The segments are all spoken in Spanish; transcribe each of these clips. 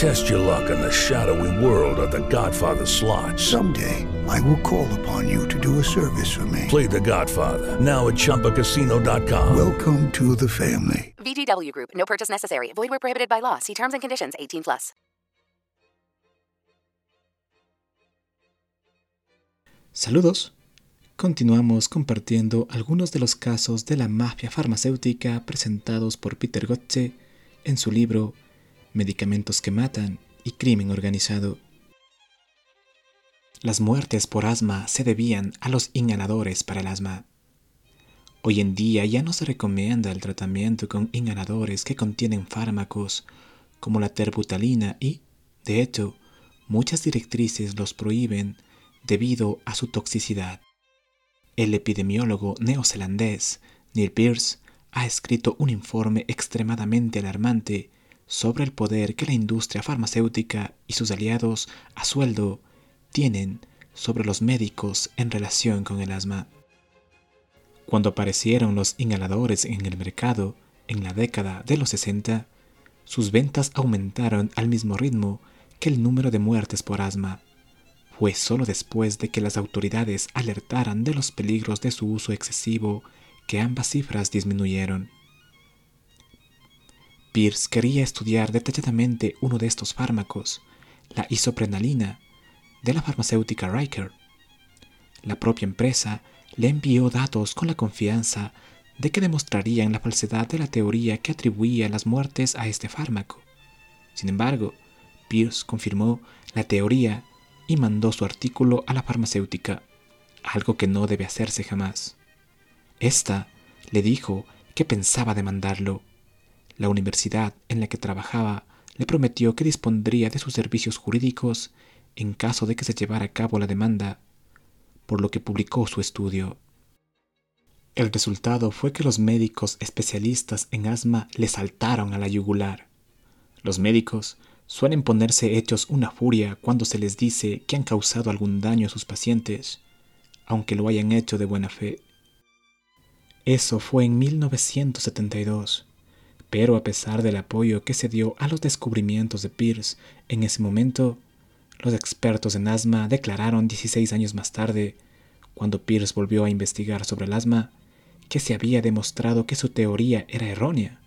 Test your luck in the shadowy world of The Godfather slot. Someday, I will call upon you to do a service for me. Play The Godfather now at ChumbaCasino.com. Welcome to the family. VGW Group. No purchase necessary. Void where prohibited by law. See terms and conditions. 18 plus. Saludos. Continuamos compartiendo algunos de los casos de la mafia farmacéutica presentados por Peter Gotze en su libro Medicamentos que matan y crimen organizado. Las muertes por asma se debían a los inhaladores para el asma. Hoy en día ya no se recomienda el tratamiento con inhaladores que contienen fármacos como la terbutalina y, de hecho, muchas directrices los prohíben debido a su toxicidad. El epidemiólogo neozelandés Neil Pearce ha escrito un informe extremadamente alarmante sobre el poder que la industria farmacéutica y sus aliados a sueldo tienen sobre los médicos en relación con el asma. Cuando aparecieron los inhaladores en el mercado en la década de los 60, sus ventas aumentaron al mismo ritmo que el número de muertes por asma. Fue solo después de que las autoridades alertaran de los peligros de su uso excesivo que ambas cifras disminuyeron. Pierce quería estudiar detalladamente uno de estos fármacos, la isoprenalina, de la farmacéutica Riker. La propia empresa le envió datos con la confianza de que demostrarían la falsedad de la teoría que atribuía las muertes a este fármaco. Sin embargo, Pierce confirmó la teoría y mandó su artículo a la farmacéutica, algo que no debe hacerse jamás. Esta le dijo que pensaba demandarlo. La universidad en la que trabajaba le prometió que dispondría de sus servicios jurídicos en caso de que se llevara a cabo la demanda, por lo que publicó su estudio. El resultado fue que los médicos especialistas en asma le saltaron a la yugular. Los médicos suelen ponerse hechos una furia cuando se les dice que han causado algún daño a sus pacientes, aunque lo hayan hecho de buena fe. Eso fue en 1972, pero a pesar del apoyo que se dio a los descubrimientos de Pierce en ese momento, los expertos en asma declararon 16 años más tarde, cuando Pierce volvió a investigar sobre el asma, que se había demostrado que su teoría era errónea,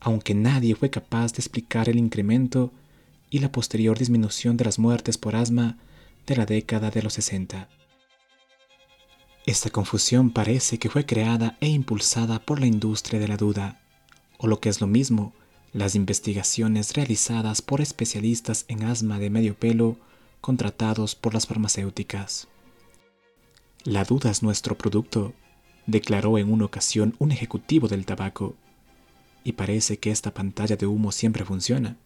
aunque nadie fue capaz de explicar el incremento y la posterior disminución de las muertes por asma de la década de los 60. Esta confusión parece que fue creada e impulsada por la industria de la duda, o lo que es lo mismo, las investigaciones realizadas por especialistas en asma de medio pelo contratados por las farmacéuticas. La duda es nuestro producto, declaró en una ocasión un ejecutivo del tabaco. Y parece que esta pantalla de humo siempre funciona.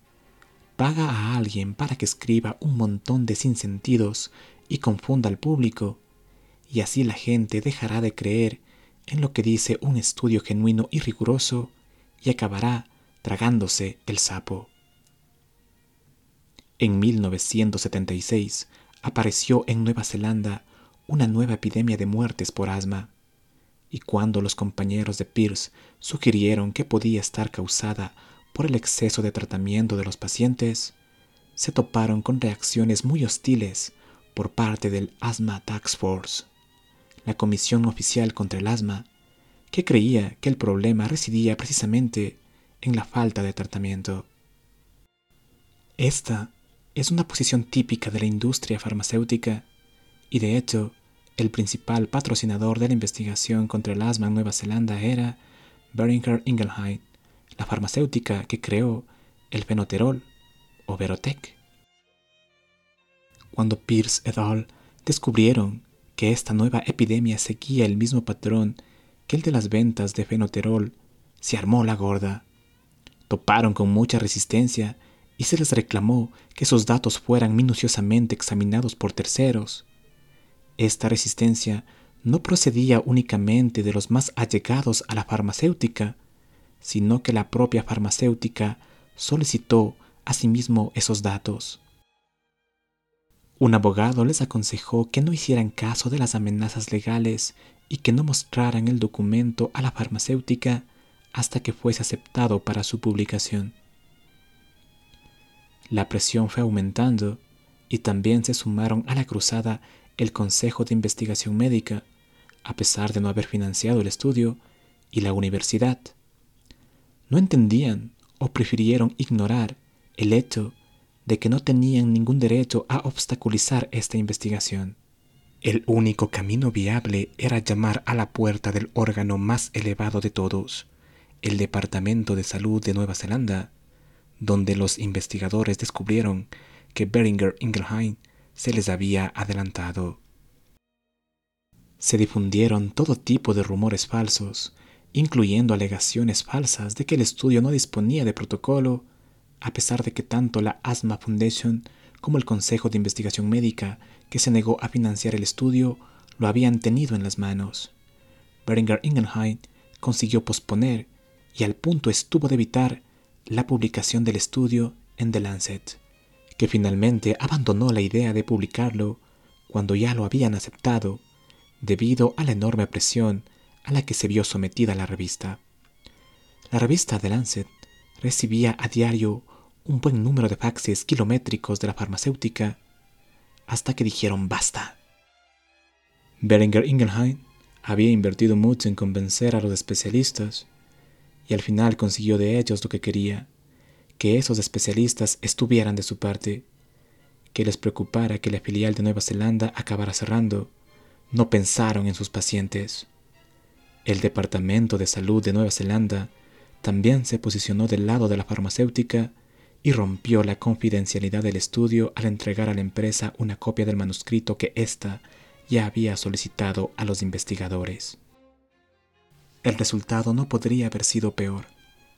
Paga a alguien para que escriba un montón de sinsentidos y confunda al público, y así la gente dejará de creer en lo que dice un estudio genuino y riguroso y acabará tragándose el sapo. En 1976 apareció en Nueva Zelanda una nueva epidemia de muertes por asma, y cuando los compañeros de Pierce sugirieron que podía estar causada por el exceso de tratamiento de los pacientes, se toparon con reacciones muy hostiles por parte del Asthma Task Force, la comisión oficial contra el asma, que creía que el problema residía precisamente en la falta de tratamiento. Esta es una posición típica de la industria farmacéutica y de hecho el principal patrocinador de la investigación contra el asma en Nueva Zelanda era Beringer Ingelheim, la farmacéutica que creó el fenoterol o Verotec. Cuando Pierce et al. descubrieron que esta nueva epidemia seguía el mismo patrón que el de las ventas de fenoterol, se armó la gorda. Toparon con mucha resistencia y se les reclamó que esos datos fueran minuciosamente examinados por terceros. Esta resistencia no procedía únicamente de los más allegados a la farmacéutica, sino que la propia farmacéutica solicitó asimismo esos datos. Un abogado les aconsejó que no hicieran caso de las amenazas legales y que no mostraran el documento a la farmacéutica hasta que fuese aceptado para su publicación. La presión fue aumentando y también se sumaron a la cruzada el Consejo de Investigación Médica, a pesar de no haber financiado el estudio, y la universidad. No entendían o prefirieron ignorar el hecho de que no tenían ningún derecho a obstaculizar esta investigación. El único camino viable era llamar a la puerta del órgano más elevado de todos, el Departamento de Salud de Nueva Zelanda, donde los investigadores descubrieron que Beringer Ingelheim se les había adelantado. Se difundieron todo tipo de rumores falsos, incluyendo alegaciones falsas de que el estudio no disponía de protocolo a pesar de que tanto la Asthma Foundation como el Consejo de Investigación Médica, que se negó a financiar el estudio, lo habían tenido en las manos. Beringer Ingenheim consiguió posponer y al punto estuvo de evitar la publicación del estudio en The Lancet, que finalmente abandonó la idea de publicarlo cuando ya lo habían aceptado, debido a la enorme presión a la que se vio sometida la revista. La revista The Lancet recibía a diario un buen número de faxes kilométricos de la farmacéutica hasta que dijeron basta. Beringer Ingelheim había invertido mucho en convencer a los especialistas y al final consiguió de ellos lo que quería, que esos especialistas estuvieran de su parte, que les preocupara que la filial de Nueva Zelanda acabara cerrando, no pensaron en sus pacientes. El Departamento de Salud de Nueva Zelanda también se posicionó del lado de la farmacéutica y rompió la confidencialidad del estudio al entregar a la empresa una copia del manuscrito que ésta ya había solicitado a los investigadores. El resultado no podría haber sido peor.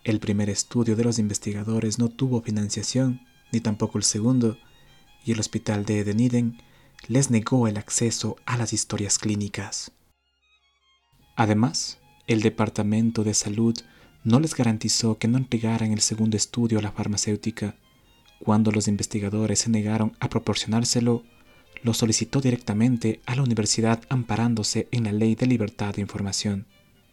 El primer estudio de los investigadores no tuvo financiación, ni tampoco el segundo, y el hospital de Edeniden les negó el acceso a las historias clínicas. Además, el Departamento de Salud no les garantizó que no entregaran el segundo estudio a la farmacéutica. Cuando los investigadores se negaron a proporcionárselo, lo solicitó directamente a la universidad amparándose en la ley de libertad de información.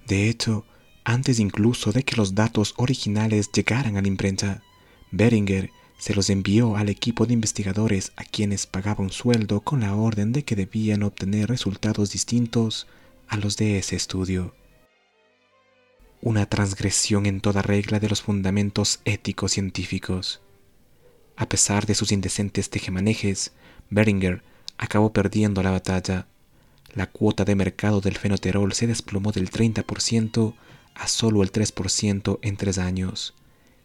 De hecho, antes incluso de que los datos originales llegaran a la imprenta, Beringer se los envió al equipo de investigadores a quienes pagaba un sueldo con la orden de que debían obtener resultados distintos a los de ese estudio una transgresión en toda regla de los fundamentos éticos científicos. A pesar de sus indecentes tejemanejes, Beringer acabó perdiendo la batalla. La cuota de mercado del fenoterol se desplomó del 30% a solo el 3% en tres años,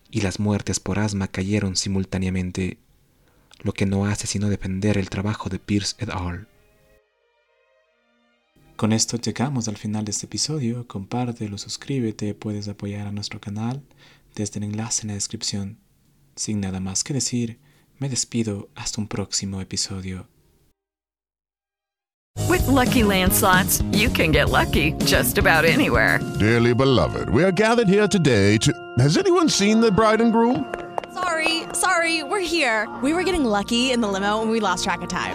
y las muertes por asma cayeron simultáneamente, lo que no hace sino defender el trabajo de Pierce et al. Con esto llegamos al final de este episodio. Compártelo, suscríbete, puedes apoyar a nuestro canal desde el enlace en la descripción. Sin nada más que decir, me despido hasta un próximo episodio. With lucky landslots, you can get lucky just about anywhere. Dearly beloved, we are gathered here today to. Has anyone seen the bride and groom? Sorry, sorry, we're here. We were getting lucky in the limo and we lost track of time.